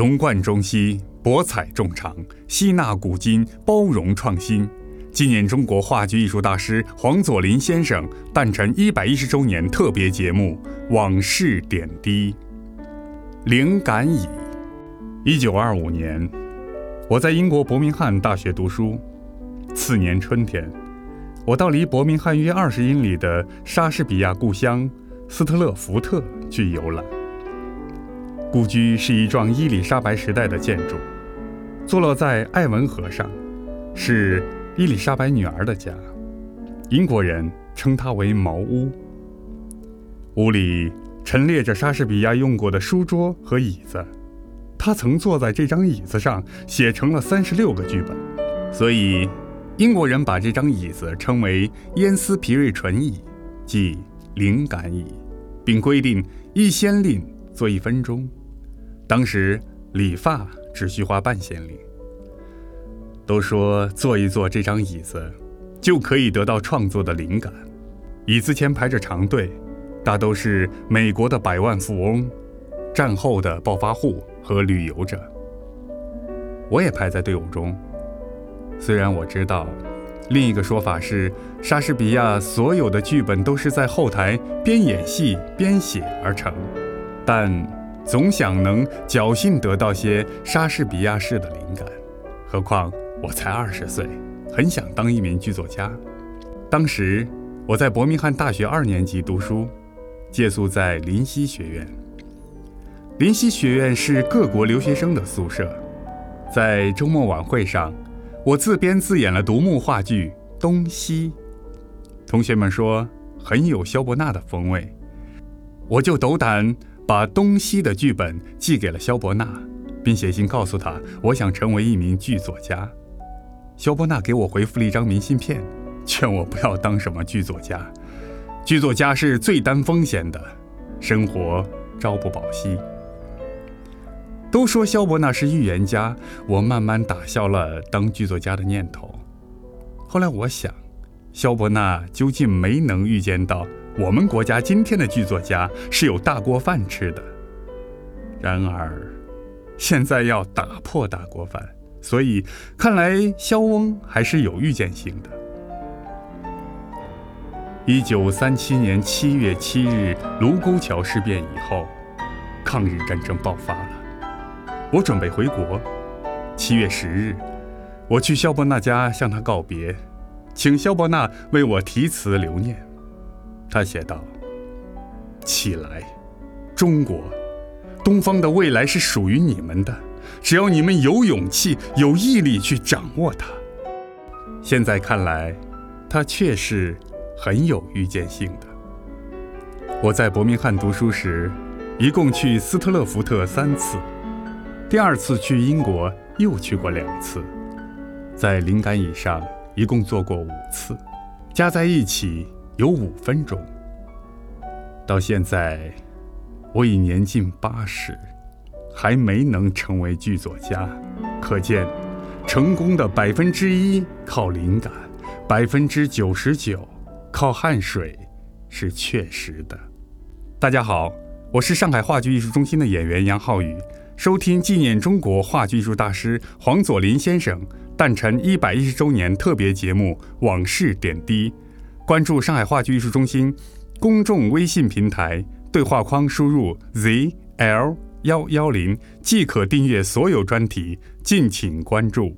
融贯中西，博采众长，吸纳古今，包容创新。纪念中国话剧艺术大师黄佐临先生诞辰一百一十周年特别节目《往事点滴》。灵感已。一九二五年，我在英国伯明翰大学读书。次年春天，我到离伯明翰约二十英里的莎士比亚故乡斯特勒福特去游览。故居是一幢伊丽莎白时代的建筑，坐落在艾文河上，是。伊丽莎白女儿的家，英国人称它为茅屋。屋里陈列着莎士比亚用过的书桌和椅子，他曾坐在这张椅子上写成了三十六个剧本，所以英国人把这张椅子称为烟丝皮瑞纯椅，即灵感椅，并规定一先令坐一分钟。当时理发只需花半先令。都说坐一坐这张椅子，就可以得到创作的灵感。椅子前排着长队，大都是美国的百万富翁、战后的暴发户和旅游者。我也排在队伍中。虽然我知道，另一个说法是莎士比亚所有的剧本都是在后台边演戏边写而成，但总想能侥幸得到些莎士比亚式的灵感。何况。我才二十岁，很想当一名剧作家。当时我在伯明翰大学二年级读书，借宿在林夕学院。林夕学院是各国留学生的宿舍。在周末晚会上，我自编自演了独幕话剧《东西》，同学们说很有萧伯纳的风味，我就斗胆把《东西》的剧本寄给了萧伯纳，并写信告诉他，我想成为一名剧作家。肖伯纳给我回复了一张明信片，劝我不要当什么剧作家。剧作家是最担风险的，生活朝不保夕。都说肖伯纳是预言家，我慢慢打消了当剧作家的念头。后来我想，肖伯纳究竟没能预见到我们国家今天的剧作家是有大锅饭吃的。然而，现在要打破大锅饭。所以，看来萧翁还是有预见性的。一九三七年七月七日，卢沟桥事变以后，抗日战争爆发了。我准备回国。七月十日，我去萧伯纳家向他告别，请萧伯纳为我题词留念。他写道：“起来，中国，东方的未来是属于你们的。”只要你们有勇气、有毅力去掌握它，现在看来，它确实很有预见性的。我在伯明翰读书时，一共去斯特勒福特三次，第二次去英国又去过两次，在灵感椅上一共坐过五次，加在一起有五分钟。到现在，我已年近八十。还没能成为剧作家，可见，成功的百分之一靠灵感，百分之九十九靠汗水，是确实的。大家好，我是上海话剧艺术中心的演员杨浩宇，收听纪念中国话剧艺术大师黄佐临先生诞辰一百一十周年特别节目《往事点滴》，关注上海话剧艺术中心公众微信平台，对话框输入 zl。幺幺零即可订阅所有专题，敬请关注。